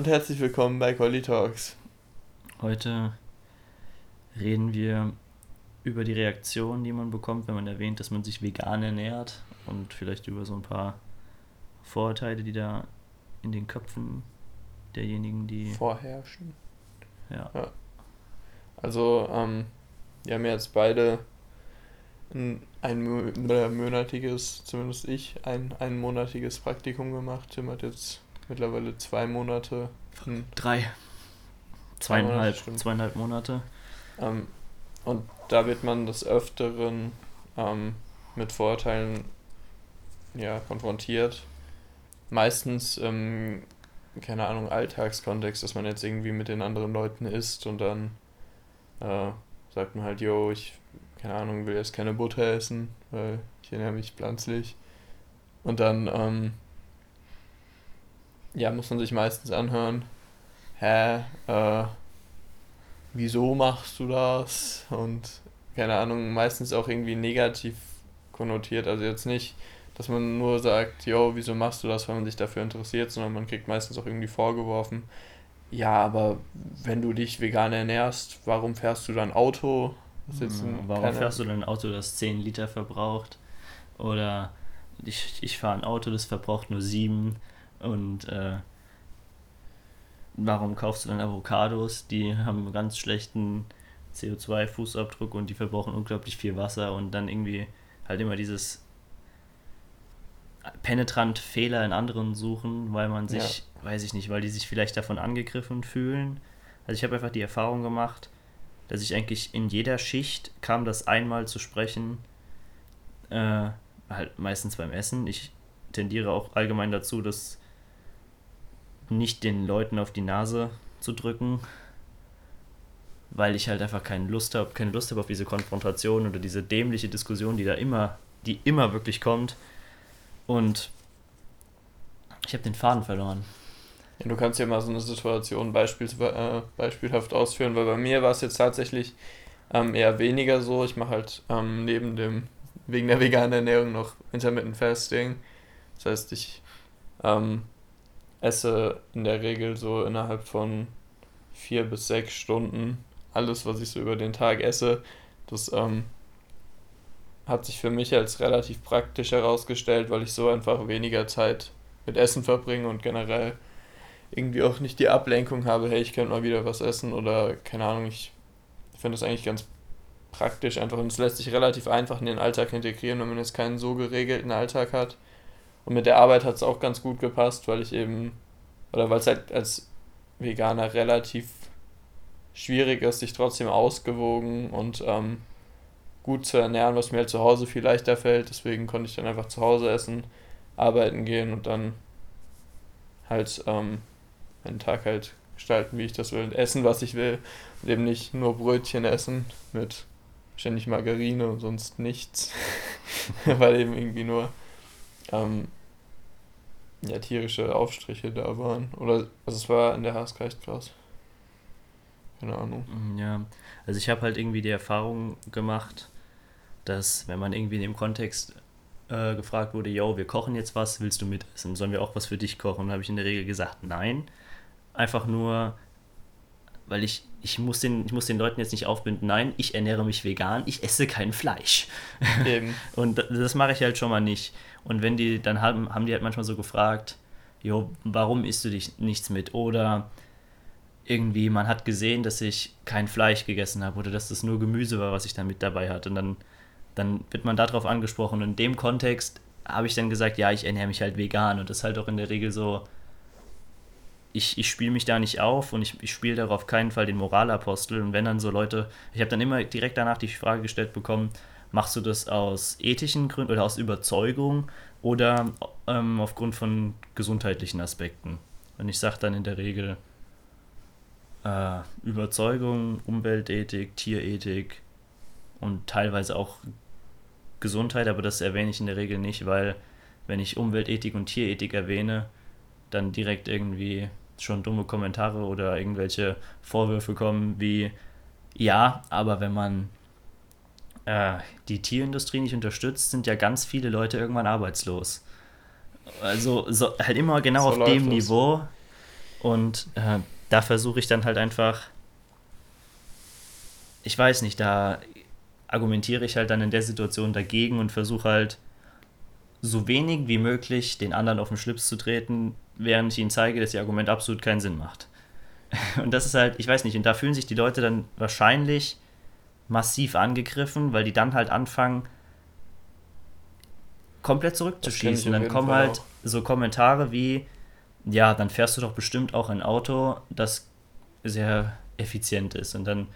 und herzlich willkommen bei Collie Talks. Heute reden wir über die Reaktion, die man bekommt, wenn man erwähnt, dass man sich vegan ernährt und vielleicht über so ein paar Vorurteile, die da in den Köpfen derjenigen, die vorherrschen. Ja. ja. Also, ähm, wir haben jetzt beide ein einmonatiges, zumindest ich, ein einmonatiges Praktikum gemacht. Tim hat jetzt mittlerweile zwei Monate. Drei. Zweieinhalb, Monate, zweieinhalb Monate. Ähm, und da wird man des Öfteren ähm, mit Vorurteilen ja, konfrontiert. Meistens im, keine Ahnung, Alltagskontext, dass man jetzt irgendwie mit den anderen Leuten isst und dann äh, sagt man halt, yo, ich, keine Ahnung, will jetzt keine Butter essen, weil ich ernähre mich pflanzlich. Und dann, ähm, ja, muss man sich meistens anhören, hä, äh, wieso machst du das? Und keine Ahnung, meistens auch irgendwie negativ konnotiert. Also jetzt nicht, dass man nur sagt, yo, wieso machst du das, weil man sich dafür interessiert, sondern man kriegt meistens auch irgendwie vorgeworfen, ja, aber wenn du dich vegan ernährst, warum fährst du dann Auto? Hm, warum fährst du dann ein Auto, das 10 Liter verbraucht? Oder ich, ich fahre ein Auto, das verbraucht nur 7 und äh, warum kaufst du dann Avocados? Die haben einen ganz schlechten CO2-Fußabdruck und die verbrauchen unglaublich viel Wasser und dann irgendwie halt immer dieses penetrant Fehler in anderen suchen, weil man sich, ja. weiß ich nicht, weil die sich vielleicht davon angegriffen fühlen. Also ich habe einfach die Erfahrung gemacht, dass ich eigentlich in jeder Schicht kam das einmal zu sprechen, äh, halt meistens beim Essen. Ich tendiere auch allgemein dazu, dass nicht den Leuten auf die Nase zu drücken, weil ich halt einfach keine Lust habe, keine Lust habe auf diese Konfrontation oder diese dämliche Diskussion, die da immer, die immer wirklich kommt. Und ich habe den Faden verloren. Ja, du kannst ja mal so eine Situation beispiels, äh, beispielhaft ausführen, weil bei mir war es jetzt tatsächlich ähm, eher weniger so. Ich mache halt ähm, neben dem, wegen der veganen Ernährung noch Intermittent Fasting. Das heißt, ich ähm, esse in der Regel so innerhalb von vier bis sechs Stunden alles, was ich so über den Tag esse. Das ähm, hat sich für mich als relativ praktisch herausgestellt, weil ich so einfach weniger Zeit mit Essen verbringe und generell irgendwie auch nicht die Ablenkung habe, hey, ich könnte mal wieder was essen oder keine Ahnung, ich finde das eigentlich ganz praktisch einfach und es lässt sich relativ einfach in den Alltag integrieren, wenn man jetzt keinen so geregelten Alltag hat. Und mit der Arbeit hat es auch ganz gut gepasst, weil ich eben, oder weil es halt als Veganer relativ schwierig ist, sich trotzdem ausgewogen und ähm, gut zu ernähren, was mir halt zu Hause viel leichter fällt. Deswegen konnte ich dann einfach zu Hause essen, arbeiten gehen und dann halt ähm, meinen Tag halt gestalten, wie ich das will, und essen, was ich will. Und eben nicht nur Brötchen essen mit ständig Margarine und sonst nichts, weil eben irgendwie nur ähm, ja, tierische Aufstriche da waren. Oder also es war in der HSK echt krass. Keine Ahnung. Mm, ja, also ich habe halt irgendwie die Erfahrung gemacht, dass wenn man irgendwie in dem Kontext äh, gefragt wurde, yo, wir kochen jetzt was, willst du mitessen? Sollen wir auch was für dich kochen? Habe ich in der Regel gesagt, nein. Einfach nur, weil ich, ich, muss den, ich muss den Leuten jetzt nicht aufbinden, nein, ich ernähre mich vegan, ich esse kein Fleisch. Eben. Und das, das mache ich halt schon mal nicht. Und wenn die, dann haben, haben die halt manchmal so gefragt, jo, warum isst du dich nichts mit? Oder irgendwie, man hat gesehen, dass ich kein Fleisch gegessen habe oder dass das nur Gemüse war, was ich dann mit dabei hatte. Und dann, dann wird man darauf angesprochen. Und in dem Kontext habe ich dann gesagt, ja, ich ernähre mich halt vegan. Und das ist halt auch in der Regel so, ich, ich spiele mich da nicht auf und ich, ich spiele da auf keinen Fall den Moralapostel. Und wenn dann so Leute, ich habe dann immer direkt danach die Frage gestellt bekommen, Machst du das aus ethischen Gründen oder aus Überzeugung oder ähm, aufgrund von gesundheitlichen Aspekten? Und ich sage dann in der Regel äh, Überzeugung, Umweltethik, Tierethik und teilweise auch Gesundheit, aber das erwähne ich in der Regel nicht, weil wenn ich Umweltethik und Tierethik erwähne, dann direkt irgendwie schon dumme Kommentare oder irgendwelche Vorwürfe kommen wie, ja, aber wenn man äh, die Tierindustrie nicht unterstützt, sind ja ganz viele Leute irgendwann arbeitslos. Also so, halt immer genau so auf dem Niveau. Und äh, da versuche ich dann halt einfach, ich weiß nicht, da argumentiere ich halt dann in der Situation dagegen und versuche halt so wenig wie möglich den anderen auf den Schlips zu treten, während ich ihnen zeige, dass ihr Argument absolut keinen Sinn macht. Und das ist halt, ich weiß nicht, und da fühlen sich die Leute dann wahrscheinlich massiv angegriffen, weil die dann halt anfangen, komplett zurückzuschießen. Und dann kommen Fall halt auch. so Kommentare wie, ja, dann fährst du doch bestimmt auch ein Auto, das sehr effizient ist. Und dann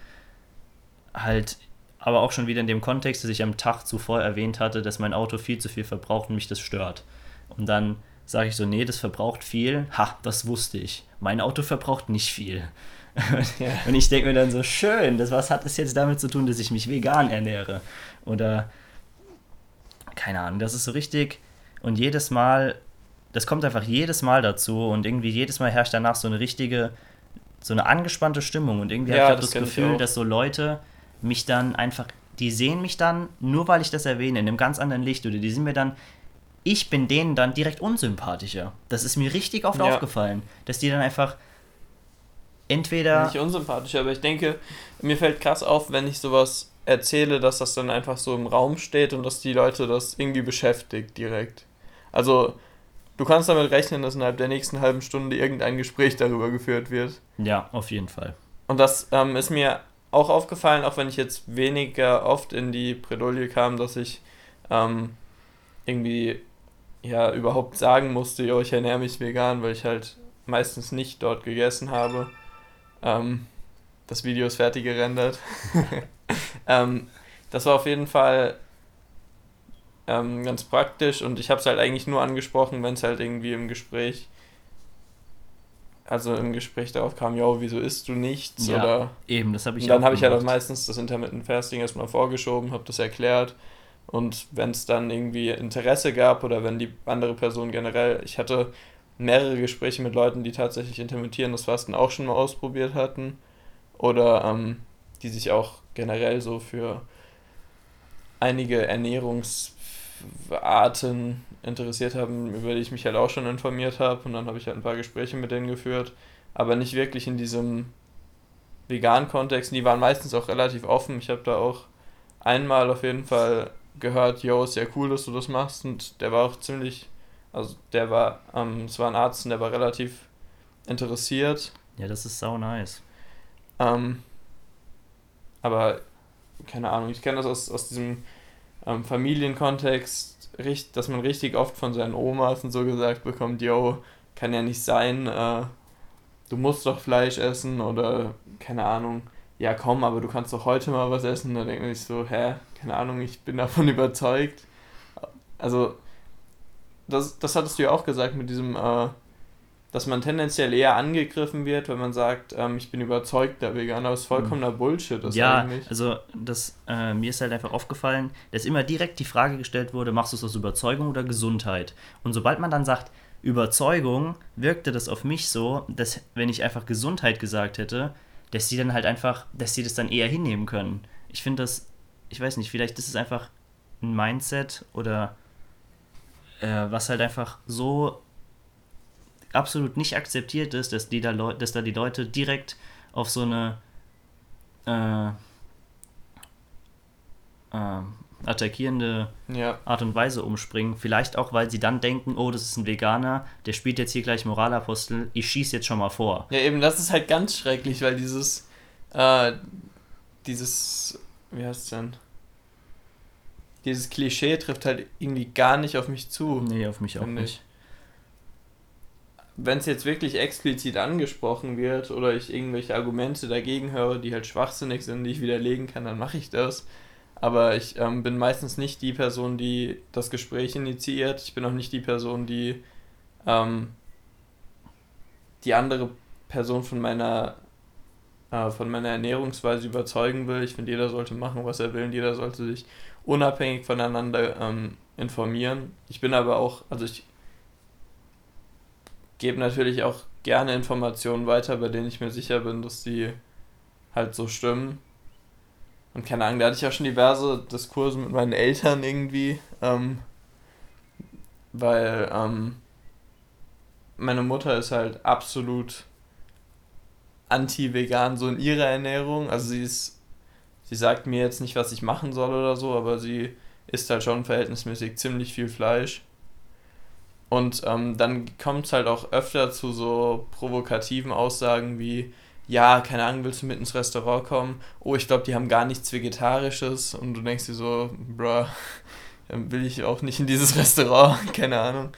halt, aber auch schon wieder in dem Kontext, dass ich am Tag zuvor erwähnt hatte, dass mein Auto viel zu viel verbraucht und mich das stört. Und dann sage ich so, nee, das verbraucht viel. Ha, das wusste ich. Mein Auto verbraucht nicht viel. ja. Und ich denke mir dann so, schön, das, was hat es jetzt damit zu tun, dass ich mich vegan ernähre? Oder, keine Ahnung, das ist so richtig. Und jedes Mal, das kommt einfach jedes Mal dazu und irgendwie jedes Mal herrscht danach so eine richtige, so eine angespannte Stimmung. Und irgendwie ja, habe ich das, das Gefühl, dass so Leute mich dann einfach, die sehen mich dann, nur weil ich das erwähne, in einem ganz anderen Licht oder die sind mir dann ich bin denen dann direkt unsympathischer. Das ist mir richtig oft ja. aufgefallen, dass die dann einfach entweder. Nicht unsympathischer, aber ich denke, mir fällt krass auf, wenn ich sowas erzähle, dass das dann einfach so im Raum steht und dass die Leute das irgendwie beschäftigt direkt. Also, du kannst damit rechnen, dass innerhalb der nächsten halben Stunde irgendein Gespräch darüber geführt wird. Ja, auf jeden Fall. Und das ähm, ist mir auch aufgefallen, auch wenn ich jetzt weniger oft in die Bredouille kam, dass ich ähm, irgendwie ja überhaupt sagen musste, jo, ich ernähre mich vegan, weil ich halt meistens nicht dort gegessen habe. Ähm, das Video ist fertig gerendert. ähm, das war auf jeden Fall ähm, ganz praktisch und ich habe es halt eigentlich nur angesprochen, wenn es halt irgendwie im Gespräch, also im Gespräch darauf kam, jo, wieso isst du nichts? Ja, oder eben, das habe ich Und dann habe ich halt auch meistens das Intermittent Fasting erstmal vorgeschoben, habe das erklärt und wenn es dann irgendwie Interesse gab oder wenn die andere Person generell, ich hatte mehrere Gespräche mit Leuten, die tatsächlich intermittierendes Fasten auch schon mal ausprobiert hatten oder ähm, die sich auch generell so für einige Ernährungsarten interessiert haben, über die ich mich halt auch schon informiert habe und dann habe ich halt ein paar Gespräche mit denen geführt, aber nicht wirklich in diesem veganen Kontext. Die waren meistens auch relativ offen. Ich habe da auch einmal auf jeden Fall gehört, yo, ist ja cool, dass du das machst. Und der war auch ziemlich, also der war, ähm, es war ein Arzt und der war relativ interessiert. Ja, das ist sau nice. Ähm, aber, keine Ahnung, ich kenne das aus, aus diesem ähm, Familienkontext, dass man richtig oft von seinen Omas und so gesagt bekommt, yo, kann ja nicht sein, äh, du musst doch Fleisch essen oder, keine Ahnung, ja komm, aber du kannst doch heute mal was essen. Da denke ich so, hä, keine Ahnung, ich bin davon überzeugt. Also, das, das hattest du ja auch gesagt mit diesem, äh, dass man tendenziell eher angegriffen wird, wenn man sagt, ähm, ich bin überzeugter Veganer, das ist vollkommener mhm. Bullshit. Das ja, eigentlich. also das, äh, mir ist halt einfach aufgefallen, dass immer direkt die Frage gestellt wurde, machst du es aus Überzeugung oder Gesundheit? Und sobald man dann sagt, Überzeugung, wirkte das auf mich so, dass wenn ich einfach Gesundheit gesagt hätte, dass sie dann halt einfach, dass sie das dann eher hinnehmen können. Ich finde das, ich weiß nicht, vielleicht ist es einfach ein Mindset oder äh, was halt einfach so absolut nicht akzeptiert ist, dass, die da, dass da die Leute direkt auf so eine äh, äh, attackierende ja. Art und Weise umspringen. Vielleicht auch, weil sie dann denken, oh, das ist ein Veganer, der spielt jetzt hier gleich Moralapostel, ich schieße jetzt schon mal vor. Ja, eben, das ist halt ganz schrecklich, weil dieses, äh, dieses, wie heißt es denn? Dieses Klischee trifft halt irgendwie gar nicht auf mich zu. Nee, auf mich auch nicht. Wenn es jetzt wirklich explizit angesprochen wird oder ich irgendwelche Argumente dagegen höre, die halt schwachsinnig sind, die ich widerlegen kann, dann mache ich das aber ich ähm, bin meistens nicht die Person, die das Gespräch initiiert. Ich bin auch nicht die Person, die ähm, die andere Person von meiner äh, von meiner Ernährungsweise überzeugen will. Ich finde, jeder sollte machen, was er will und jeder sollte sich unabhängig voneinander ähm, informieren. Ich bin aber auch, also ich gebe natürlich auch gerne Informationen weiter, bei denen ich mir sicher bin, dass die halt so stimmen. Und keine Ahnung, da hatte ich ja schon diverse Diskurse mit meinen Eltern irgendwie, ähm, weil ähm, meine Mutter ist halt absolut anti-vegan so in ihrer Ernährung. Also sie ist, sie sagt mir jetzt nicht, was ich machen soll oder so, aber sie isst halt schon verhältnismäßig ziemlich viel Fleisch. Und ähm, dann kommt es halt auch öfter zu so provokativen Aussagen wie, ja, keine Ahnung, willst du mit ins Restaurant kommen? Oh, ich glaube, die haben gar nichts Vegetarisches. Und du denkst dir so, bruh, dann will ich auch nicht in dieses Restaurant, keine Ahnung.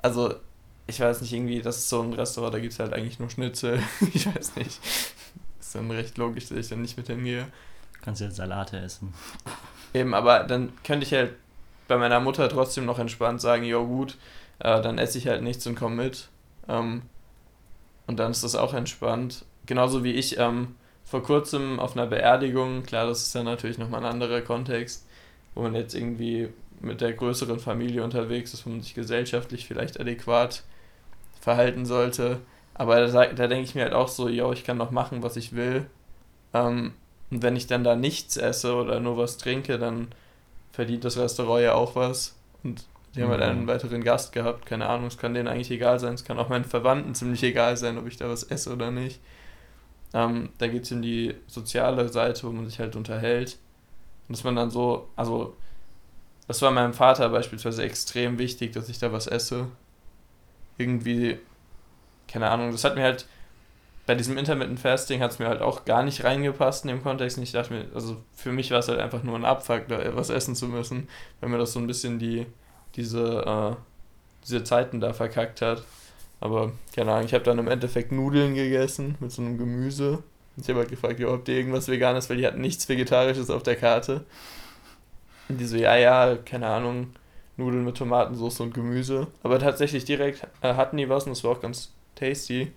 Also, ich weiß nicht, irgendwie, das ist so ein Restaurant, da gibt es halt eigentlich nur Schnitzel. ich weiß nicht. Ist dann recht logisch, dass ich dann nicht mit hingehe. Kannst ja Salate essen. Eben, aber dann könnte ich halt bei meiner Mutter trotzdem noch entspannt sagen, jo gut, äh, dann esse ich halt nichts und komme mit. Ähm, und dann ist das auch entspannt. Genauso wie ich ähm, vor kurzem auf einer Beerdigung, klar, das ist dann natürlich nochmal ein anderer Kontext, wo man jetzt irgendwie mit der größeren Familie unterwegs ist, wo man sich gesellschaftlich vielleicht adäquat verhalten sollte. Aber da, da denke ich mir halt auch so, yo, ich kann doch machen, was ich will. Ähm, und wenn ich dann da nichts esse oder nur was trinke, dann verdient das Restaurant ja auch was. Und die haben halt einen weiteren Gast gehabt. Keine Ahnung, es kann denen eigentlich egal sein. Es kann auch meinen Verwandten ziemlich egal sein, ob ich da was esse oder nicht. Ähm, da geht es um die soziale Seite, wo man sich halt unterhält. Und dass man dann so, also, das war meinem Vater beispielsweise extrem wichtig, dass ich da was esse. Irgendwie, keine Ahnung, das hat mir halt, bei diesem Intermittent Fasting hat es mir halt auch gar nicht reingepasst in dem Kontext. Und ich dachte mir, also für mich war es halt einfach nur ein Abfuck, da was essen zu müssen, weil mir das so ein bisschen die, diese, äh, diese Zeiten da verkackt hat. Aber keine Ahnung, ich habe dann im Endeffekt Nudeln gegessen mit so einem Gemüse. Ich habe halt gefragt, ja, ob die irgendwas Veganes, weil die hatten nichts Vegetarisches auf der Karte. Und die so, ja, ja, keine Ahnung, Nudeln mit Tomatensauce und Gemüse. Aber tatsächlich direkt äh, hatten die was und das war auch ganz tasty.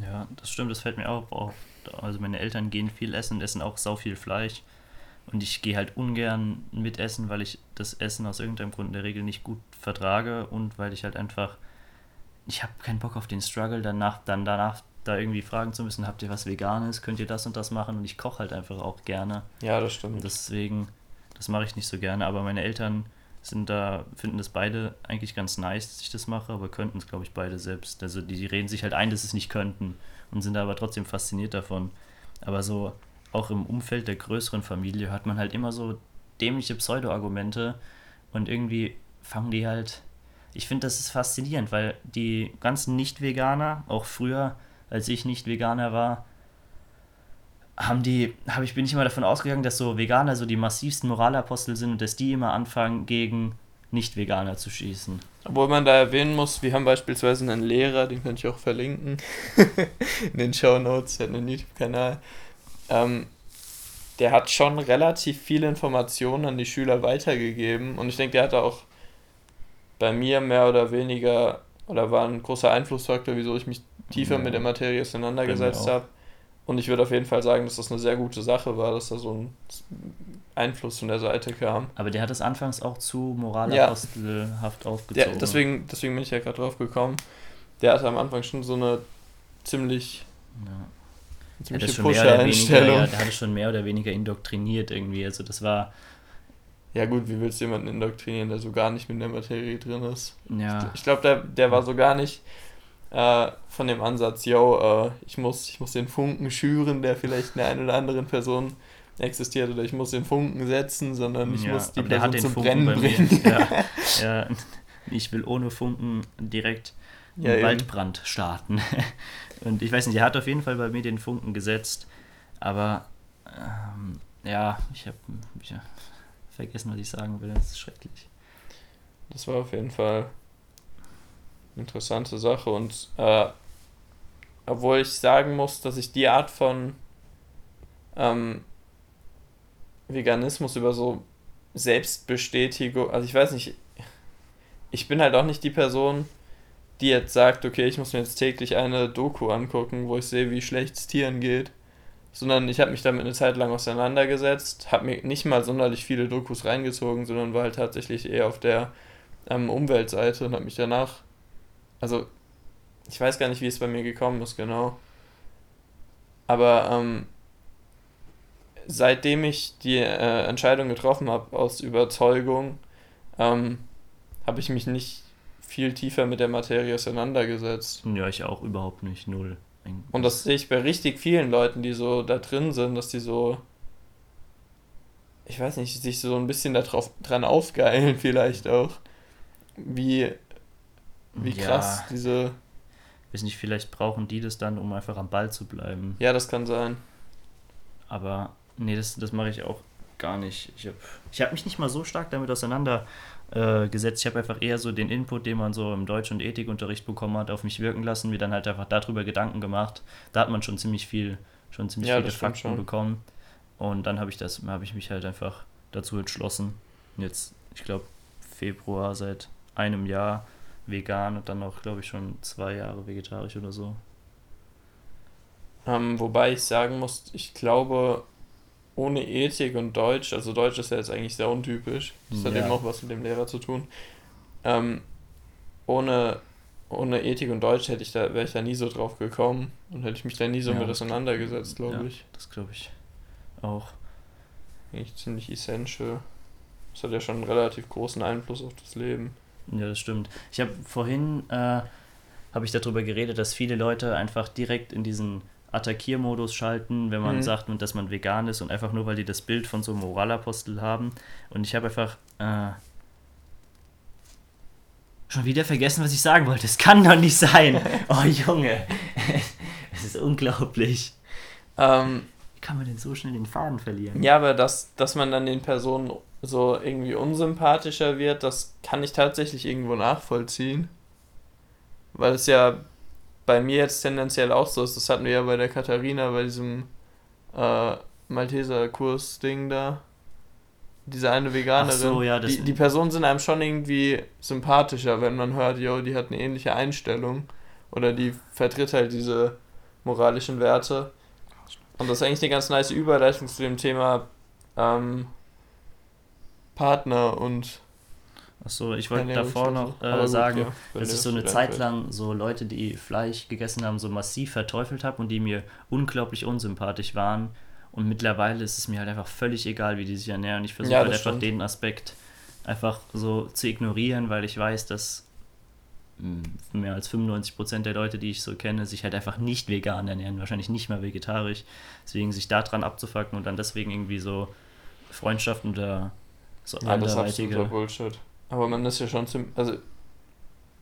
Ja, das stimmt, das fällt mir auch auf. Also meine Eltern gehen viel essen, essen auch sau viel Fleisch. Und ich gehe halt ungern mit essen, weil ich das Essen aus irgendeinem Grund in der Regel nicht gut vertrage und weil ich halt einfach, ich habe keinen Bock auf den Struggle, danach, dann danach da irgendwie fragen zu müssen, habt ihr was Veganes, könnt ihr das und das machen und ich koche halt einfach auch gerne. Ja, das stimmt. Und deswegen, das mache ich nicht so gerne, aber meine Eltern sind da, finden das beide eigentlich ganz nice, dass ich das mache, aber könnten es, glaube ich, beide selbst. Also die, die reden sich halt ein, dass sie es nicht könnten und sind da aber trotzdem fasziniert davon. Aber so, auch im Umfeld der größeren Familie hört man halt immer so dämliche Pseudo-Argumente und irgendwie fangen die halt. Ich finde, das ist faszinierend, weil die ganzen Nicht-Veganer, auch früher, als ich nicht Veganer war, haben die, hab ich, bin ich immer davon ausgegangen, dass so Veganer so die massivsten Moralapostel sind und dass die immer anfangen, gegen Nicht-Veganer zu schießen. Obwohl man da erwähnen muss, wir haben beispielsweise einen Lehrer, den kann ich auch verlinken in den Show Notes, der hat einen YouTube-Kanal. Ähm, der hat schon relativ viele Informationen an die Schüler weitergegeben und ich denke, der hat auch bei mir mehr oder weniger oder war ein großer Einflussfaktor, wieso ich mich tiefer ja. mit der Materie auseinandergesetzt habe. Und ich würde auf jeden Fall sagen, dass das eine sehr gute Sache war, dass da so ein Einfluss von der Seite kam. Aber der hat es anfangs auch zu moralapostelhaft ja. aufgezogen. Ja, deswegen, deswegen bin ich ja gerade drauf gekommen. Der hatte am Anfang schon so eine ziemlich ja ziemliche Pusher-Einstellung. Ja, der hatte schon mehr oder weniger indoktriniert irgendwie. Also das war. Ja gut, wie willst du jemanden indoktrinieren, der so gar nicht mit der Materie drin ist? Ja. Ich, ich glaube, der, der war so gar nicht äh, von dem Ansatz, yo, äh, ich, muss, ich muss den Funken schüren, der vielleicht in der einen oder anderen Person existiert, oder ich muss den Funken setzen, sondern ich ja, muss die Person zum Funken Brennen bringen. Ja, ja, ich will ohne Funken direkt einen Waldbrand starten. Und ich weiß nicht, er hat auf jeden Fall bei mir den Funken gesetzt. Aber ähm, ja, ich habe ja, vergessen, was ich sagen will. Das ist schrecklich. Das war auf jeden Fall eine interessante Sache. Und äh, obwohl ich sagen muss, dass ich die Art von ähm, Veganismus über so Selbstbestätigung, also ich weiß nicht, ich bin halt auch nicht die Person, die jetzt sagt, okay, ich muss mir jetzt täglich eine Doku angucken, wo ich sehe, wie schlecht es Tieren geht, sondern ich habe mich damit eine Zeit lang auseinandergesetzt, habe mir nicht mal sonderlich viele Dokus reingezogen, sondern war halt tatsächlich eher auf der ähm, Umweltseite und habe mich danach, also ich weiß gar nicht, wie es bei mir gekommen ist, genau. Aber ähm, seitdem ich die äh, Entscheidung getroffen habe aus Überzeugung, ähm, habe ich mich nicht viel tiefer mit der Materie auseinandergesetzt. Ja, ich auch überhaupt nicht, null. Und das sehe ich bei richtig vielen Leuten, die so da drin sind, dass die so, ich weiß nicht, sich so ein bisschen darauf, dran aufgeilen vielleicht auch. Wie, wie Ja. krass diese, weiß nicht, vielleicht brauchen die das dann, um einfach am Ball zu bleiben. ja, das kann sein. Aber nee, das, das mache ich auch gar nicht. Ich habe ich hab mich nicht mal so stark damit auseinandergesetzt. Äh, gesetzt. ich habe einfach eher so den Input, den man so im Deutsch- und Ethikunterricht bekommen hat, auf mich wirken lassen, mir dann halt einfach darüber Gedanken gemacht. Da hat man schon ziemlich viel, schon ziemlich Ja, viele Fakten schon. bekommen. Und dann habe ich das, habe ich mich halt einfach dazu entschlossen. Jetzt, ich glaube, Februar seit einem Jahr vegan und dann auch, glaube ich, schon zwei Jahre vegetarisch oder so. Ähm, wobei ich sagen muss, ich glaube, ohne Ethik und Deutsch, also Deutsch ist ja jetzt eigentlich sehr untypisch, das hat Ja. eben auch was mit dem Lehrer zu tun. Ähm, ohne, ohne Ethik und Deutsch hätte ich da, wäre ich da nie so drauf gekommen und hätte ich mich da nie so Ja, mit auseinandergesetzt, glaube ja. ich. Das glaube ich auch. Eigentlich ziemlich essential. Das hat ja schon einen relativ großen Einfluss auf das Leben. Ja, das stimmt. Ich habe vorhin äh, habe ich darüber geredet, dass viele Leute einfach direkt in diesen Attackiermodus schalten, wenn man Mhm. sagt, und dass man vegan ist und einfach nur, weil die das Bild von so einem Moralapostel haben. Und ich habe einfach äh, schon wieder vergessen, was ich sagen wollte. Es kann doch nicht sein. Oh Junge, es ist unglaublich. Ähm, Wie kann man denn so schnell den Faden verlieren? Ja, aber dass, dass man dann den Personen so irgendwie unsympathischer wird, das kann ich tatsächlich irgendwo nachvollziehen. Weil es ja bei mir jetzt tendenziell auch so ist. Das hatten wir ja bei der Katharina bei diesem äh, Malteser-Kurs-Ding da. Diese eine Veganerin. Ach so, ja, das- die, die Personen sind einem schon irgendwie sympathischer, wenn man hört, yo, die hat eine ähnliche Einstellung. Oder die vertritt halt diese moralischen Werte. Und das ist eigentlich eine ganz nice Überleitung zu dem Thema ähm, Partner und Achso, ich wollte davor und so. noch äh, gut, sagen, ja, dass ich so eine Zeit lang so Leute, die Fleisch gegessen haben, so massiv verteufelt habe und die mir unglaublich unsympathisch waren. Und mittlerweile ist es mir halt einfach völlig egal, wie die sich ernähren. Ich versuche Ja, halt einfach stimmt. den Aspekt einfach so zu ignorieren, weil ich weiß, dass mh, mehr als 95% der Leute, die ich so kenne, sich halt einfach nicht vegan ernähren, wahrscheinlich nicht mal vegetarisch. Deswegen sich daran abzufacken und dann deswegen irgendwie so Freundschaften oder so Ja, anderweitige. Aber man ist ja schon zum. Also,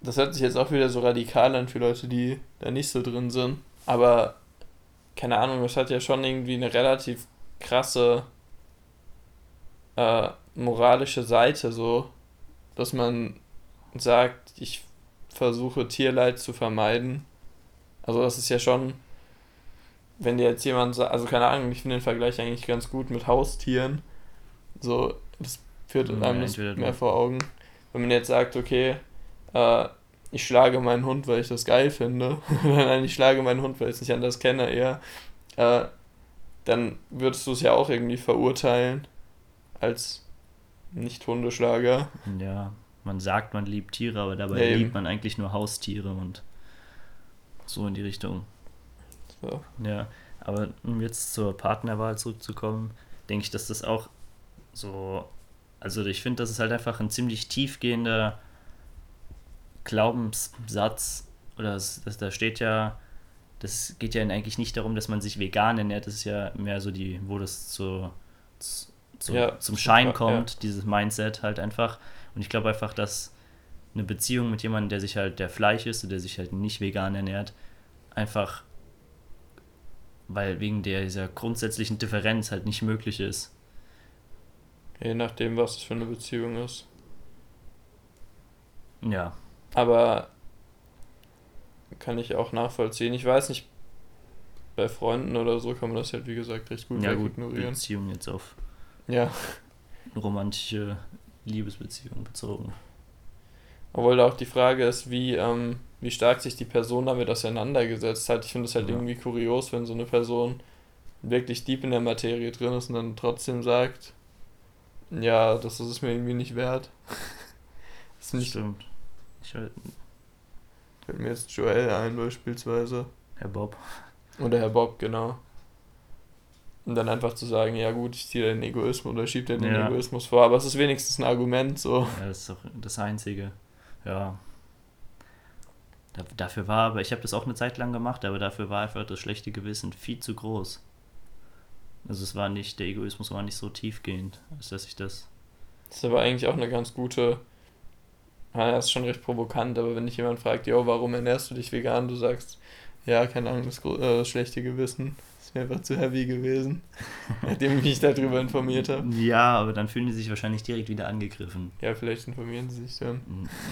das hört sich jetzt auch wieder so radikal an für Leute, die da nicht so drin sind. Aber, keine Ahnung, das hat ja schon irgendwie eine relativ krasse äh, moralische Seite, so, dass man sagt, ich versuche Tierleid zu vermeiden. Also, das ist ja schon. Wenn dir jetzt jemand sagt, also keine Ahnung, ich finde den Vergleich eigentlich ganz gut mit Haustieren. So, das führt Ja, einem du- mehr vor Augen. Wenn man jetzt sagt, okay, äh, ich schlage meinen Hund, weil ich das geil finde, nein, ich schlage meinen Hund, weil ich es nicht anders kenne, eher, äh, dann würdest du es ja auch irgendwie verurteilen als Nicht-Hundeschlager. Ja, man sagt, man liebt Tiere, aber dabei Ja, liebt man eigentlich nur Haustiere und so in die Richtung. So. Ja, aber um jetzt zur Partnerwahl zurückzukommen, denke ich, dass das auch so, also ich finde, das ist halt einfach ein ziemlich tiefgehender Glaubenssatz, oder es, das, da steht ja, das geht ja eigentlich nicht darum, dass man sich vegan ernährt, das ist ja mehr so die, wo das zu, zu, Ja, zum Schein ja. kommt, dieses Mindset halt einfach. Und ich glaube einfach, dass eine Beziehung mit jemandem, der sich halt, der Fleisch ist, der sich halt nicht vegan ernährt, einfach, weil wegen der, dieser grundsätzlichen Differenz halt nicht möglich ist. Je nachdem, was es für eine Beziehung ist. Ja, Aber kann ich auch nachvollziehen. Ich weiß nicht, bei Freunden oder so kann man das halt, wie gesagt, recht gut ja gut, ignorieren. Beziehung jetzt auf Ja, romantische Liebesbeziehung bezogen. obwohl da auch die Frage ist, wie, ähm, wie stark sich die Person damit auseinandergesetzt hat. Ich finde es halt Ja. irgendwie kurios, wenn so eine Person wirklich deep in der Materie drin ist und dann trotzdem sagt, ja, das ist es mir irgendwie nicht wert. das ist nicht, Stimmt. Ich, äh, fällt mir jetzt Joel ein beispielsweise. Herr Bob. Oder Herr Bob, genau. Und dann einfach zu sagen, ja gut, ich ziehe den Egoismus oder schiebe den Ja. Egoismus vor, aber es ist wenigstens ein Argument, so. Ja, das ist doch das Einzige. Ja. Da, dafür war aber, ich habe das auch eine Zeit lang gemacht, aber dafür war einfach das schlechte Gewissen viel zu groß. Also es war nicht, der Egoismus war nicht so tiefgehend, als dass ich das. Das ist aber eigentlich auch eine ganz gute. Ja, das ist schon recht provokant, aber wenn dich jemand fragt, jo, warum ernährst du dich vegan, du sagst, ja, keine Ahnung, das, äh, das schlechte Gewissen ist mir einfach zu heavy gewesen, nachdem ich mich darüber informiert habe. Ja, aber dann fühlen die sich wahrscheinlich direkt wieder angegriffen. Ja, vielleicht informieren sie sich dann.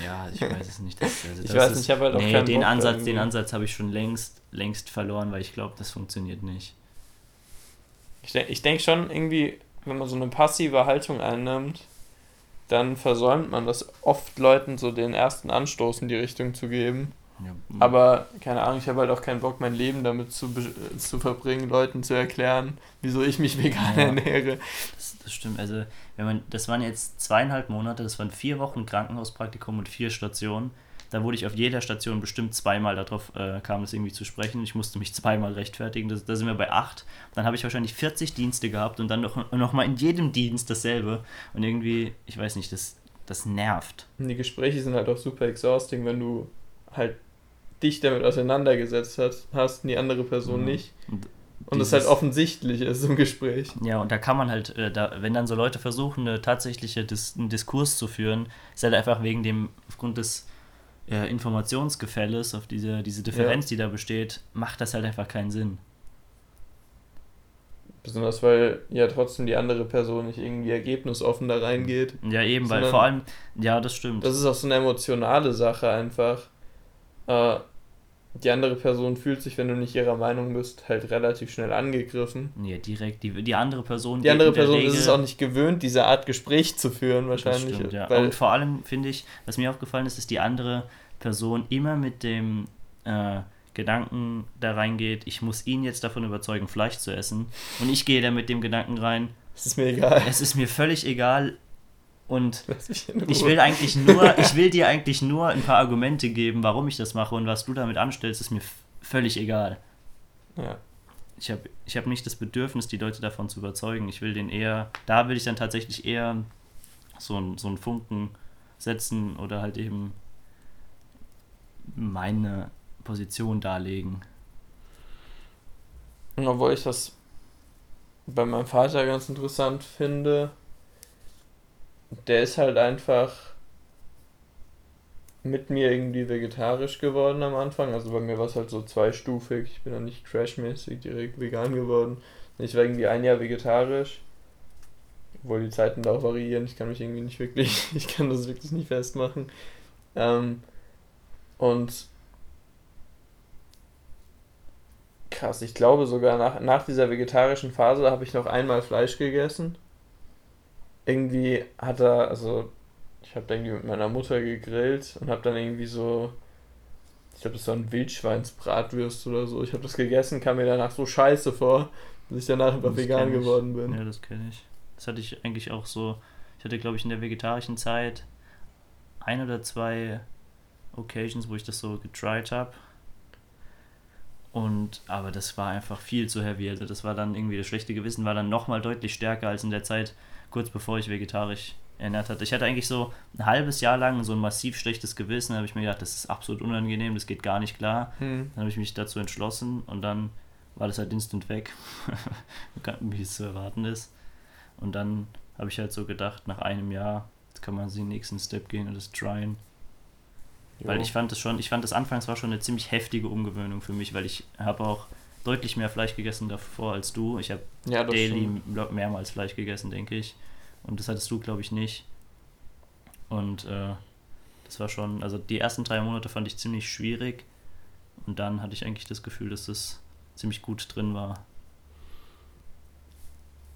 Ja, ich weiß es nicht. Das, also ich das weiß nicht, ich habe halt auch nee, keinen den Bock Ansatz, Den Ansatz habe ich schon längst, längst verloren, weil ich glaube, das funktioniert nicht. Ich, de ich denke schon irgendwie, wenn man so eine passive Haltung einnimmt, dann versäumt man das oft Leuten so den ersten Anstoß in die Richtung zu geben. Ja. Aber keine Ahnung, ich habe halt auch keinen Bock, mein Leben damit zu, zu verbringen, Leuten zu erklären, wieso ich mich vegan ja. ernähre. Das, das, stimmt. Also, wenn man, das waren jetzt zweieinhalb Monate, das waren vier Wochen Krankenhauspraktikum und vier Stationen. Da wurde ich auf jeder Station bestimmt zweimal darauf äh, kam es irgendwie zu sprechen. Ich musste mich zweimal rechtfertigen. Da sind wir bei acht. Dann habe ich wahrscheinlich 40 Dienste gehabt und dann noch, noch mal in jedem Dienst dasselbe. Und irgendwie, ich weiß nicht, das, das nervt. Und die Gespräche sind halt auch super exhausting, wenn du halt dich damit auseinandergesetzt hast, hast die andere Person mhm. nicht. Und, und das halt offensichtlich ist im Gespräch. Ja, und da kann man halt, äh, da, wenn dann so Leute versuchen, eine tatsächliche Dis einen Diskurs zu führen, ist halt einfach wegen dem, aufgrund des äh, Informationsgefälles, auf diese, diese Differenz, ja. die da besteht, macht das halt einfach keinen Sinn. Besonders weil ja trotzdem die andere Person nicht irgendwie ergebnisoffen da reingeht. Ja, eben, weil vor allem, ja, das stimmt. Das ist auch so eine emotionale Sache einfach. Äh, die andere Person fühlt sich, wenn du nicht ihrer Meinung bist, halt relativ schnell angegriffen. Ja, direkt. Die, die andere Person. Die andere Person Regel, ist es auch nicht gewöhnt, diese Art Gespräch zu führen, wahrscheinlich. Stimmt, ja. Und vor allem finde ich, was mir aufgefallen ist, ist die andere Person immer mit dem äh, Gedanken da reingeht, ich muss ihn jetzt davon überzeugen, Fleisch zu essen. Und ich gehe da mit dem Gedanken rein. Es ist mir egal. Es ist mir völlig egal. Und ich will eigentlich nur, ich will dir eigentlich nur ein paar Argumente geben, warum ich das mache und was du damit anstellst, ist mir völlig egal. Ja. Ich habe ich hab nicht das Bedürfnis, die Leute davon zu überzeugen. Ich will den eher, da will ich dann tatsächlich eher so, so einen Funken setzen oder halt eben meine Position darlegen. Obwohl ich das bei meinem Vater ganz interessant finde, der ist halt einfach mit mir irgendwie vegetarisch geworden am Anfang. Also bei mir war es halt so zweistufig. Ich bin dann nicht trashmäßig direkt vegan geworden. Ich war irgendwie ein Jahr vegetarisch. Obwohl die Zeiten da auch variieren. Ich kann mich irgendwie nicht wirklich, ich kann das wirklich nicht festmachen. Ähm, und krass, ich glaube sogar nach, nach dieser vegetarischen Phase habe ich noch einmal Fleisch gegessen irgendwie hat er, also ich habe irgendwie mit meiner Mutter gegrillt und habe dann irgendwie so, ich glaube, das war ein Wildschweinsbratwürst oder so. Ich habe das gegessen, kam mir danach so scheiße vor, dass ich danach einfach vegan geworden bin. Ja, das kenne ich. Das hatte ich eigentlich auch so. Ich hatte, glaube ich, in der vegetarischen Zeit ein oder zwei Occasions, wo ich das so getried habe. Und, aber das war einfach viel zu heavy. Also das war dann irgendwie, das schlechte Gewissen war dann nochmal deutlich stärker als in der Zeit, kurz bevor ich vegetarisch ernährt hatte. Ich hatte eigentlich so ein halbes Jahr lang so ein massiv schlechtes Gewissen. Da habe ich mir gedacht, das ist absolut unangenehm, das geht gar nicht klar. Hm. Dann habe ich mich dazu entschlossen und dann war das halt instant weg. wie es zu erwarten ist. Und dann habe ich halt so gedacht, nach einem Jahr, jetzt kann man den nächsten Step gehen und das tryen. Jo. Weil ich fand das schon, ich fand das anfangs war schon eine ziemlich heftige Umgewöhnung für mich, weil ich habe auch deutlich mehr Fleisch gegessen davor als du. Ich habe ja, daily schon. mehrmals Fleisch gegessen, denke ich. Und das hattest du, glaube ich, nicht. Und äh, das war schon, also die ersten drei Monate fand ich ziemlich schwierig. Und dann hatte ich eigentlich das Gefühl, dass das ziemlich gut drin war.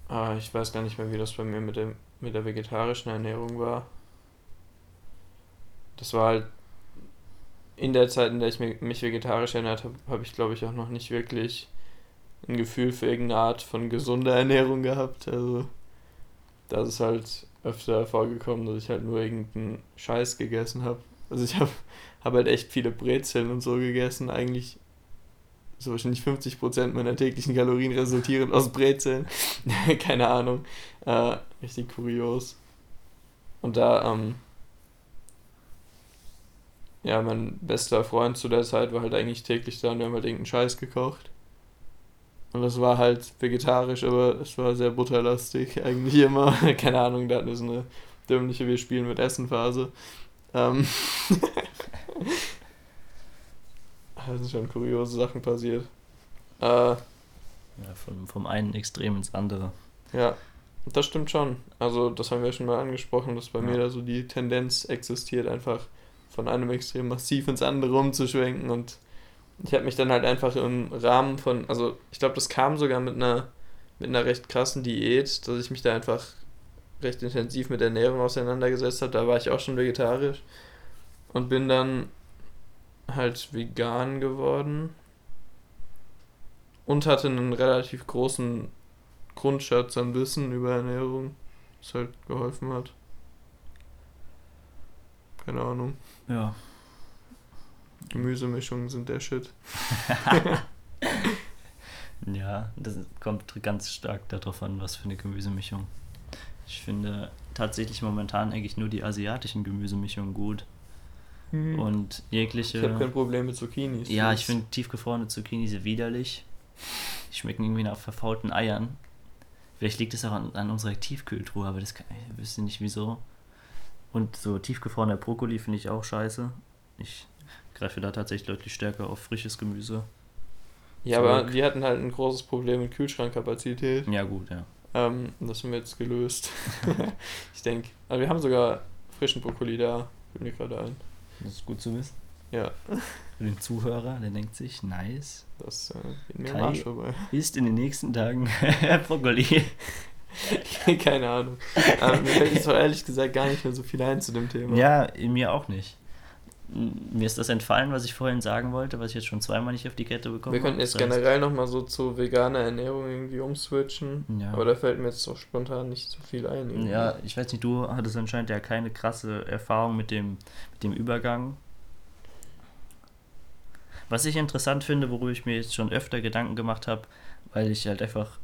Ah, ich weiß gar nicht mehr, wie das bei mir mit, dem, mit der vegetarischen Ernährung war. Das war halt in der Zeit, in der ich mich vegetarisch ernährt habe, habe ich glaube ich auch noch nicht wirklich ein Gefühl für irgendeine Art von gesunder Ernährung gehabt. Also da ist halt öfter vorgekommen, dass ich halt nur irgendeinen Scheiß gegessen habe. Also ich habe hab halt echt viele Brezeln und so gegessen. Eigentlich so wahrscheinlich 50% meiner täglichen Kalorien resultieren aus Brezeln. Keine Ahnung. Äh, richtig kurios. Und da, ähm, ja, mein bester Freund zu der Zeit war halt eigentlich täglich da und wir haben halt irgendeinen Scheiß gekocht. Und das war halt vegetarisch, aber es war sehr butterlastig eigentlich immer. Keine Ahnung, da hatten wir so eine dümmliche Wir spielen mit Essen-Phase. Ähm da sind schon kuriose Sachen passiert. Äh, ja, vom, vom einen Extrem ins andere. Ja, das stimmt schon. Also, das haben wir schon mal angesprochen, dass bei ja. mir da so die Tendenz existiert, einfach von einem Extrem massiv ins andere umzuschwenken. Und ich habe mich dann halt einfach im Rahmen von, also ich glaube, das kam sogar mit einer, mit einer recht krassen Diät, dass ich mich da einfach recht intensiv mit Ernährung auseinandergesetzt habe. Da war ich auch schon vegetarisch und bin dann halt vegan geworden und hatte einen relativ großen Grundschatz an Wissen über Ernährung, was halt geholfen hat. Keine Ahnung. Ja. Gemüsemischungen sind der Shit. ja, das kommt ganz stark darauf an, was für eine Gemüsemischung. Ich finde tatsächlich momentan eigentlich nur die asiatischen Gemüsemischungen gut. Mhm. Und jegliche. Ich habe kein Problem mit Zucchinis. Ja, ich finde tiefgefrorene Zucchinis widerlich. Die schmecken irgendwie nach verfaulten Eiern. Vielleicht liegt es auch an, an unserer Tiefkühltruhe, aber das kann, ich wüsste nicht wieso. Und so tiefgefrorener Brokkoli finde ich auch scheiße. Ich greife da tatsächlich deutlich stärker auf frisches Gemüse. Ja, zurück. aber wir hatten halt ein großes Problem mit Kühlschrankkapazität. Ja, gut, ja. Ähm, das haben wir jetzt gelöst. ich denke. Aber wir haben sogar frischen Brokkoli da. Fällt mir gerade ein. Das ist gut zu wissen. Ja. Für den Zuhörer, der denkt sich, nice. Das äh, geht mir Kai vorbei. Ist in den nächsten Tagen Brokkoli. Keine Ahnung. Aber mir fällt jetzt ehrlich gesagt gar nicht mehr so viel ein zu dem Thema. Ja, mir auch nicht. Mir ist das entfallen, was ich vorhin sagen wollte, was ich jetzt schon zweimal nicht auf die Kette bekommen habe. Wir könnten jetzt generell nochmal so zu veganer Ernährung irgendwie umswitchen. Ja. Aber da fällt mir jetzt so spontan nicht so viel ein. Irgendwie. Ja, ich weiß nicht, du hattest anscheinend ja keine krasse Erfahrung mit dem, mit dem Übergang. Was ich interessant finde, worüber ich mir jetzt schon öfter Gedanken gemacht habe, weil ich halt einfach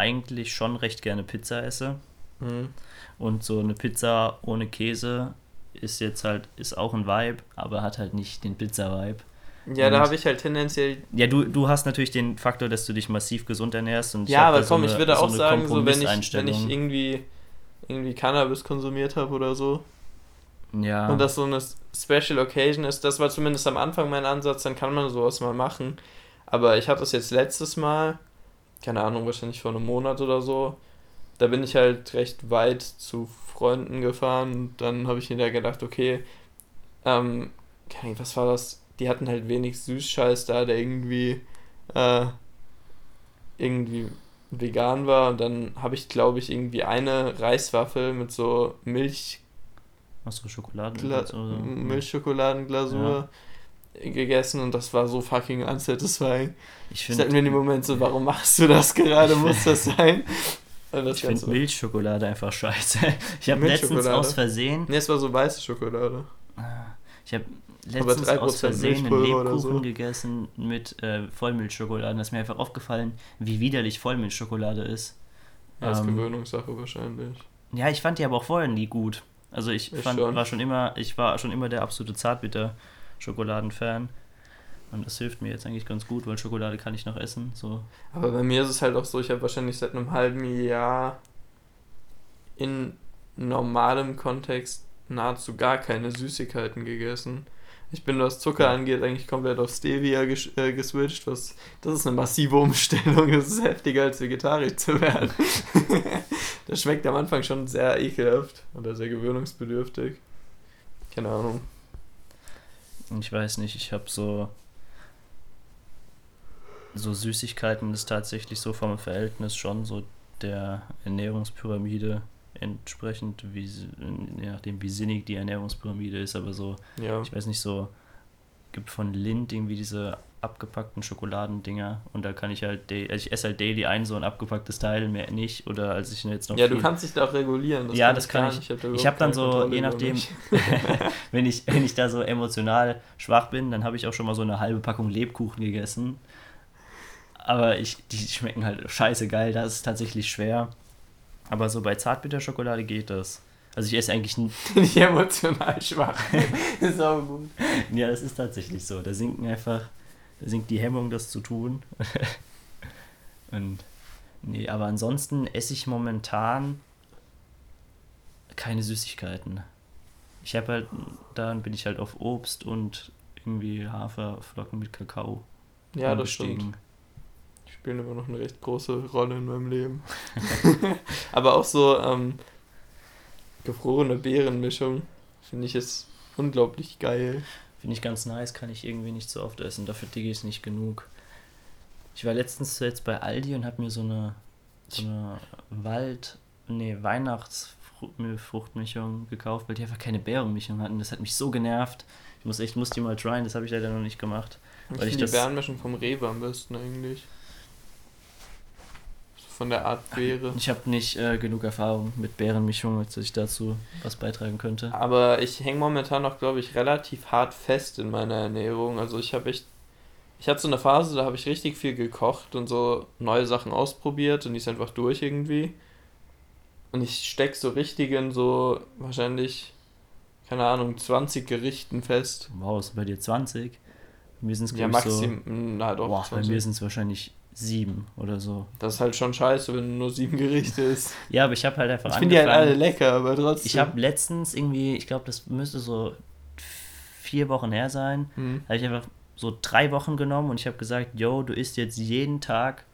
eigentlich schon recht gerne Pizza esse. Mhm. Und so eine Pizza ohne Käse ist jetzt halt, ist auch ein Vibe, aber hat halt nicht den Pizza-Vibe. Ja, und da habe ich halt tendenziell. Ja, du, du hast natürlich den Faktor, dass du dich massiv gesund ernährst. Und ja, aber komm, so ich würde so auch sagen, so wenn ich, wenn ich irgendwie, irgendwie Cannabis konsumiert habe oder so. Ja. Und das so eine Special Occasion ist, das war zumindest am Anfang mein Ansatz, dann kann man sowas mal machen. Aber ich hatte das jetzt letztes Mal, keine Ahnung, wahrscheinlich vor einem Monat oder so. Da bin ich halt recht weit zu Freunden gefahren und dann habe ich mir da gedacht, okay, ähm, was war das? Die hatten halt wenig Süßscheiß da, der irgendwie, äh, irgendwie vegan war und dann habe ich, glaube ich, irgendwie eine Reiswaffel mit so Milch. Achso, Schokoladen. Gla so. Milchschokoladenglasur ja. Gegessen und das war so fucking unsatisfying. Ich finde. mir in dem Moment so, warum machst du das gerade? Muss das sein? ich finde Milchschokolade einfach scheiße. Ich habe letztens aus Versehen. Ne, es war so weiße Schokolade. Ah, ich habe letztens aus Versehen einen Lebkuchen so. gegessen mit äh, Vollmilchschokolade. Das ist mir einfach aufgefallen, wie widerlich Vollmilchschokolade ist. Ja, ist ähm, Gewöhnungssache wahrscheinlich. Ja, ich fand die aber auch vorher nie gut. Also ich, ich fand, schon. war schon immer, ich war schon immer der absolute Zartbitter-Schokoladen-Fan. Und das hilft mir jetzt eigentlich ganz gut, weil Schokolade kann ich noch essen. So. Aber bei mir ist es halt auch so, ich habe wahrscheinlich seit einem halben Jahr in normalem Kontext nahezu gar keine Süßigkeiten gegessen. Ich bin, was Zucker angeht, eigentlich komplett auf Stevia ges äh, geswitcht. Was, das ist eine massive Umstellung. Das ist heftiger, als vegetarisch zu werden. das schmeckt am Anfang schon sehr ekelhaft oder sehr gewöhnungsbedürftig. Keine Ahnung. Ich weiß nicht, ich habe so so Süßigkeiten ist tatsächlich so vom Verhältnis schon so der Ernährungspyramide entsprechend, wie, je nachdem wie sinnig die Ernährungspyramide ist, aber so, ja. ich weiß nicht, so gibt von Lind irgendwie diese abgepackten Schokoladendinger und da kann ich halt, also ich esse halt daily ein so ein abgepacktes Teil, mehr nicht oder als ich jetzt noch Ja, du kannst dich da auch regulieren. Das ja, das kann ich. Ich habe hab dann so, Kontrolle je nachdem, wenn ich wenn ich da so emotional schwach bin, dann habe ich auch schon mal so eine halbe Packung Lebkuchen gegessen aber ich, die schmecken halt scheiße geil, das ist tatsächlich schwer. Aber so bei Zartbitterschokolade geht das. Also ich esse eigentlich Nicht emotional schwach. ist auch gut. Ja, das ist tatsächlich so. Da sinken einfach, sinkt die Hemmung, das zu tun. Und nee, aber ansonsten esse ich momentan keine Süßigkeiten. Ich habe halt, dann bin ich halt auf Obst und irgendwie Haferflocken mit Kakao. Ja, das stimmt. Die spielen immer noch eine recht große Rolle in meinem Leben. Aber auch so ähm, gefrorene Beerenmischung finde ich jetzt unglaublich geil. Finde ich ganz nice, kann ich irgendwie nicht so oft essen. Dafür digge ich es nicht genug. Ich war letztens jetzt bei Aldi und habe mir so eine, so eine Wald-, nee, Weihnachtsfruchtmischung gekauft, weil die einfach keine Beerenmischung hatten. Das hat mich so genervt. Ich muss echt, muss die mal tryen, das habe ich leider noch nicht gemacht. Ich Weil ich die das- Beerenmischung vom Rewe am besten eigentlich. Von der Art Beere. Ich habe nicht äh, genug Erfahrung mit Beerenmischung, als dass ich dazu was beitragen könnte. Aber ich hänge momentan noch, glaube ich, relativ hart fest in meiner Ernährung. Also ich habe echt. Ich hatte so eine Phase, da habe ich richtig viel gekocht und so neue Sachen ausprobiert und die ist einfach durch irgendwie. Und ich stecke so richtig in so wahrscheinlich, keine Ahnung, 20 Gerichten fest. Wow, ist bei dir 20? Bei mir sind es, Ja, ich, so... na doch, Boah, bei 20. mir sind es wahrscheinlich sieben oder so. Das ist halt schon scheiße, wenn nur sieben Gerichte ist. Ja, aber ich habe halt einfach Ich finde die halt alle lecker, aber trotzdem. Ich habe letztens irgendwie, ich glaube, das müsste so vier Wochen her sein, Hm. habe ich einfach so drei Wochen genommen und ich habe gesagt, yo, du isst jetzt jeden Tag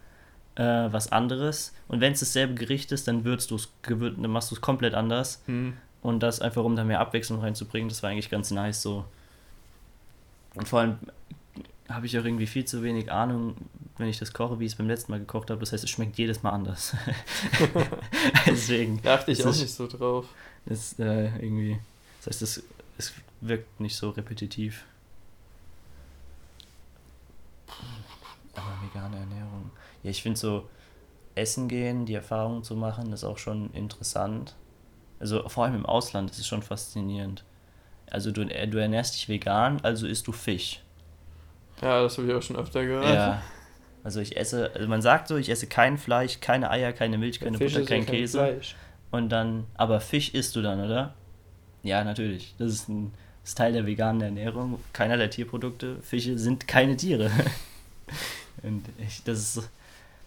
äh, was anderes und wenn es dasselbe Gericht ist, dann würzt du es, dann machst du es komplett anders Hm. und das einfach, um da mehr Abwechslung reinzubringen, das war eigentlich ganz nice so. Und vor allem habe ich auch irgendwie viel zu wenig Ahnung, wenn ich das koche, wie ich es beim letzten Mal gekocht habe. Das heißt, es schmeckt jedes Mal anders. Deswegen Da achte ich auch ist- nicht so drauf. ist äh, irgendwie. Das heißt, es, es wirkt nicht so repetitiv. Aber vegane Ernährung. Ja, ich finde so, essen gehen, die Erfahrung zu machen, ist auch schon interessant. Also vor allem im Ausland ist es schon faszinierend. Also du, du ernährst dich vegan, also isst du Fisch. Ja, das habe ich auch schon öfter gehört. Ja. Also ich esse, also man sagt so, ich esse kein Fleisch, keine Eier, keine Milch, keine Fisch Butter, ja kein kein Käse. Fleisch. Und dann, aber Fisch isst du dann, oder? Ja, natürlich. Das ist ein das ist Teil der veganen Ernährung. Keinerlei Tierprodukte. Fische sind keine Tiere. Und ich, das ist.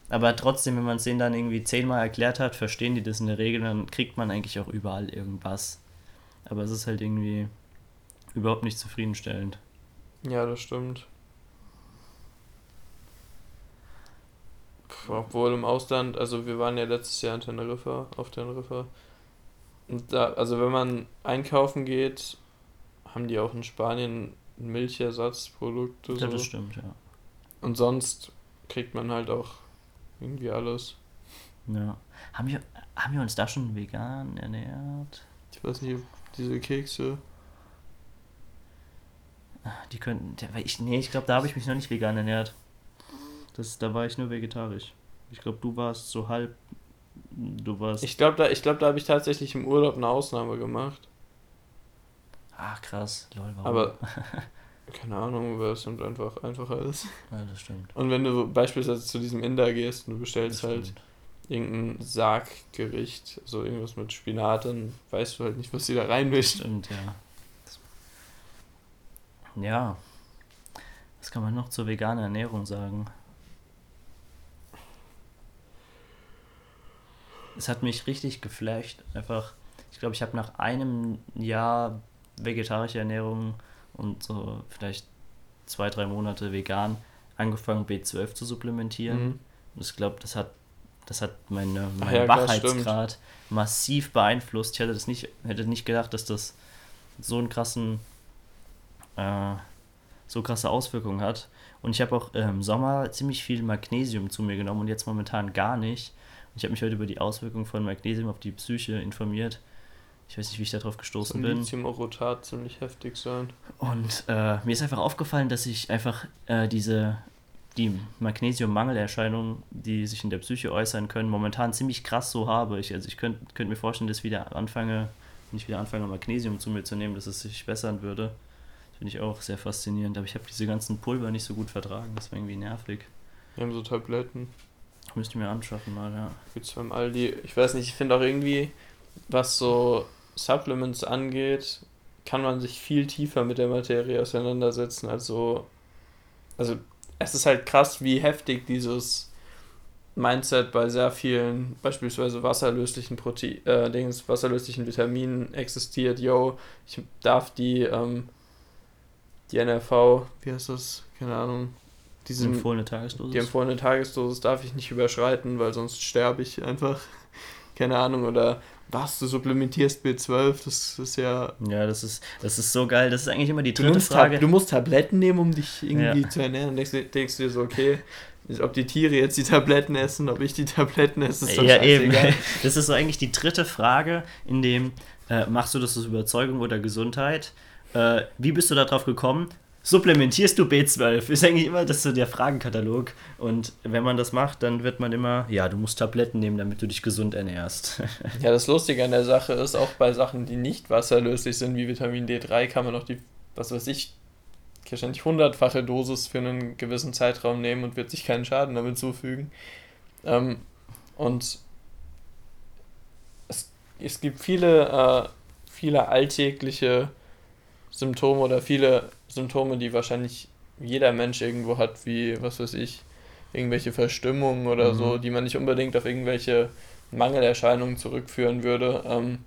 Aber trotzdem, wenn man es denen dann irgendwie zehnmal erklärt hat, verstehen die das in der Regel, dann kriegt man eigentlich auch überall irgendwas. Aber es ist halt irgendwie überhaupt nicht zufriedenstellend. Ja, das stimmt. Obwohl im Ausland, also wir waren ja letztes Jahr in Teneriffa, auf Teneriffa. Und da, also wenn man einkaufen geht, haben die auch in Spanien Milchersatzprodukte Ja, so. das stimmt, ja. Und sonst kriegt man halt auch irgendwie alles. ja. Haben, wir, haben wir uns da schon vegan ernährt? Ich weiß nicht, diese Kekse. Die könnten. Ich, nee, ich glaube, da habe ich mich noch nicht vegan ernährt. Das, da war ich nur vegetarisch. Ich glaube, du warst so halb. Du warst. Ich glaube, da, ich glaub, da habe ich tatsächlich im Urlaub eine Ausnahme gemacht. Ach krass, lol, warum? Aber keine Ahnung, weil es einfach einfacher ist. Ja, das stimmt. Und wenn du beispielsweise zu diesem Inder gehst und du bestellst halt irgendein Sarggericht, also irgendwas mit Spinat, dann weißt du halt nicht, was sie da reinmischen. Stimmt, ja. Ja. Was kann man noch zur veganen Ernährung sagen? Es hat mich richtig geflasht. Einfach, ich glaube, ich habe nach einem Jahr vegetarische Ernährung und so vielleicht zwei, drei Monate vegan angefangen, B12 zu supplementieren. Mhm. Und ich glaube, das hat, das hat meine, Ach meinen ja, Wachheitsgrad massiv beeinflusst. Ich hätte das nicht, hätte nicht gedacht, dass das so einen krassen, äh, so krasse Auswirkungen hat. Und ich habe auch äh, im Sommer ziemlich viel Magnesium zu mir genommen und jetzt momentan gar nicht. Ich habe mich heute über die Auswirkungen von Magnesium auf die Psyche informiert. Ich weiß nicht, wie ich darauf gestoßen bin. Lithium-Orotat ziemlich heftig sein. Und äh, mir ist einfach aufgefallen, dass ich einfach äh, diese die Magnesiummangelerscheinungen, die sich in der Psyche äußern können, momentan ziemlich krass so habe. Ich, also ich könnte könnt mir vorstellen, dass ich wieder anfange, wenn ich wieder anfange, Magnesium zu mir zu nehmen, dass es sich bessern würde. Das finde ich auch sehr faszinierend. Aber ich habe diese ganzen Pulver nicht so gut vertragen. Das war irgendwie nervig. Wir haben so Tabletten. Müsste ich mir anschaffen mal, ja. Gibt's beim Aldi. Ich weiß nicht, ich finde auch irgendwie, was so Supplements angeht, kann man sich viel tiefer mit der Materie auseinandersetzen. Also, also es ist halt krass, wie heftig dieses Mindset bei sehr vielen, beispielsweise wasserlöslichen Protein, äh, Dings, wasserlöslichen Vitaminen existiert. Yo, ich darf die, ähm, die NRV, wie heißt das? Keine Ahnung. Diesen, die empfohlene Tagesdosis. Die empfohlene Tagesdosis darf ich nicht überschreiten, weil sonst sterbe ich einfach. Keine Ahnung. Oder was, du supplementierst B12, das ist ja. Ja, das ist, das ist so geil. Das ist eigentlich immer die dritte Frage. Du musst Tabletten nehmen, um dich irgendwie ja. zu ernähren. Denkst, denkst du dir so, okay, ob die Tiere jetzt die Tabletten essen, ob ich die Tabletten esse, ist doch Ja, eben. Das ist so eigentlich die dritte Frage, in dem äh, machst du das aus Überzeugung oder Gesundheit? Äh, wie bist du darauf gekommen? Supplementierst du B12? Ist eigentlich immer das so der Fragenkatalog. Und wenn man das macht, dann wird man immer, ja, du musst Tabletten nehmen, damit du dich gesund ernährst. ja, das Lustige an der Sache ist, auch bei Sachen, die nicht wasserlöslich sind, wie Vitamin D3, kann man noch die, was weiß ich, wahrscheinlich hundertfache Dosis für einen gewissen Zeitraum nehmen und wird sich keinen Schaden damit zufügen. Ähm, und es, es gibt viele, äh, viele alltägliche Symptome oder viele Symptome, die wahrscheinlich jeder Mensch irgendwo hat, wie, was weiß ich, irgendwelche Verstimmungen oder mhm. so, die man nicht unbedingt auf irgendwelche Mangelerscheinungen zurückführen würde, ähm,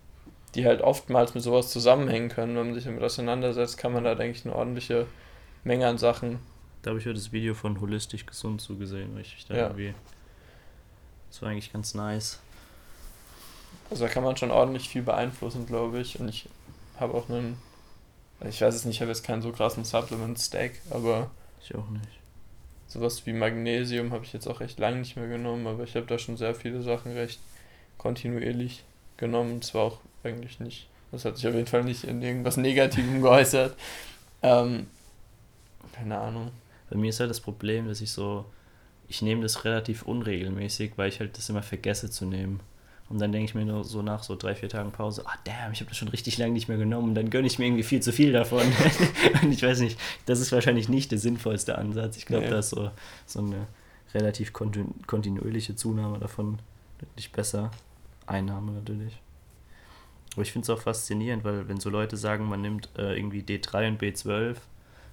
die halt oftmals mit sowas zusammenhängen können. Wenn man sich damit auseinandersetzt, kann man da, denke ich, eine ordentliche Menge an Sachen. Da habe ich heute das Video von Holistisch Gesund zugesehen, weil ich da ja. irgendwie. Das war eigentlich ganz nice. Also da kann man schon ordentlich viel beeinflussen, glaube ich. Und ich habe auch einen. Ich weiß es nicht, ich habe jetzt keinen so krassen Supplement-Stack, aber. Ich auch nicht. Sowas wie Magnesium habe ich jetzt auch recht lange nicht mehr genommen, aber ich habe da schon sehr viele Sachen recht kontinuierlich genommen. Zwar auch eigentlich nicht. Das hat sich auf jeden Fall nicht in irgendwas Negativem geäußert. Ähm, keine Ahnung. Bei mir ist halt das Problem, dass ich so, ich nehme das relativ unregelmäßig, weil ich halt das immer vergesse zu nehmen. Und dann denke ich mir nur so nach so drei, vier Tagen Pause, ah damn, ich habe das schon richtig lange nicht mehr genommen. Und dann gönne ich mir irgendwie viel zu viel davon. und ich weiß nicht, das ist wahrscheinlich nicht der sinnvollste Ansatz. Ich glaube, nee. da ist so, so eine relativ kontinu kontinuierliche Zunahme davon nicht besser. Einnahme natürlich. Aber ich finde es auch faszinierend, weil wenn so Leute sagen, man nimmt äh, irgendwie D3 und B12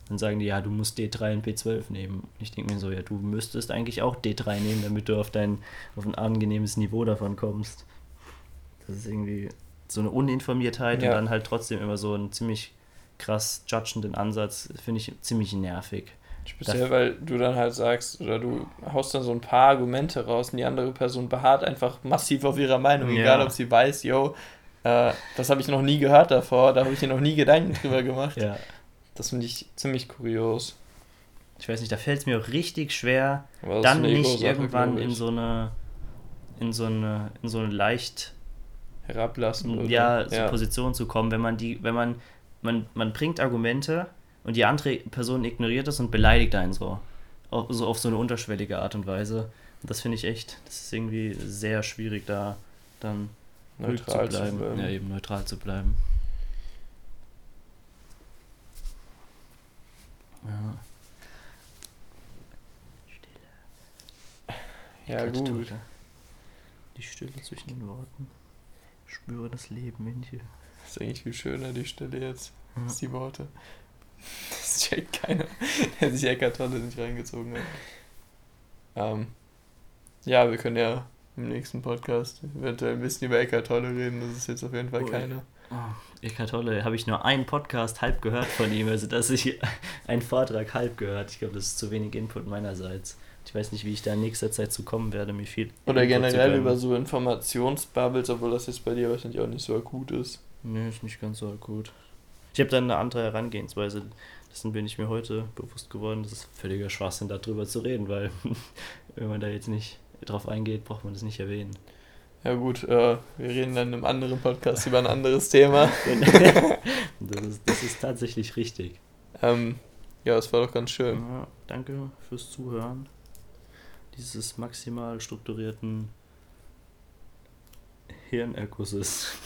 dann sagen die, ja, du musst D3 und B12 nehmen. Und ich denke mir so, ja, du müsstest eigentlich auch D3 nehmen, damit du auf dein auf ein angenehmes Niveau davon kommst. Das ist irgendwie so eine Uninformiertheit ja. und dann halt trotzdem immer so einen ziemlich krass judgenden Ansatz, finde ich ziemlich nervig. Speziell, weil du dann halt sagst, oder du haust dann so ein paar Argumente raus und die andere Person beharrt einfach massiv auf ihrer Meinung, ja. egal ob sie weiß, yo, äh, das habe ich noch nie gehört davor, da habe ich mir noch nie Gedanken drüber gemacht. Ja. Das finde ich ziemlich kurios. Ich weiß nicht, da fällt es mir auch richtig schwer, dann nicht irgendwann in so eine in so eine in so eine leicht herablassen oder? ja, so ja. Position zu kommen, wenn man die wenn man man man bringt Argumente und die andere Person ignoriert das und beleidigt einen so auf so, auf so eine unterschwellige Art und Weise. Und das finde ich echt, das ist irgendwie sehr schwierig da dann neutral zu bleiben. zu bleiben. Ja, eben neutral zu bleiben. Ja, gut. Tote. Die Stille zwischen den Worten. spüre das Leben in dir. Das ist eigentlich viel schöner, die Stille jetzt, ja. als die Worte. Das checkt keiner, der sich Eckart Tolle nicht reingezogen hat. Ähm, ja, wir können ja im nächsten Podcast eventuell ein bisschen über Eckart Tolle reden. Das ist jetzt auf jeden Fall oh, keiner. Oh, Eckart Tolle, habe ich nur einen Podcast halb gehört von ihm, also dass ich einen Vortrag halb gehört. Ich glaube, das ist zu wenig Input meinerseits. Ich weiß nicht, wie ich da in nächster Zeit zu kommen werde, mir viel. Oder generell über so Informationsbubbles, obwohl das jetzt bei dir wahrscheinlich auch nicht so akut ist. Nee, ist nicht ganz so akut. Ich habe dann eine andere Herangehensweise. Dessen bin ich mir heute bewusst geworden. Das ist völliger Schwachsinn, darüber zu reden, weil wenn man da jetzt nicht drauf eingeht, braucht man das nicht erwähnen. Ja gut, äh, wir reden dann in einem anderen Podcast über ein anderes Thema. das, ist, das ist tatsächlich richtig. Ähm, ja, es war doch ganz schön. Ja, danke fürs Zuhören dieses maximal strukturierten Hirnerkusses.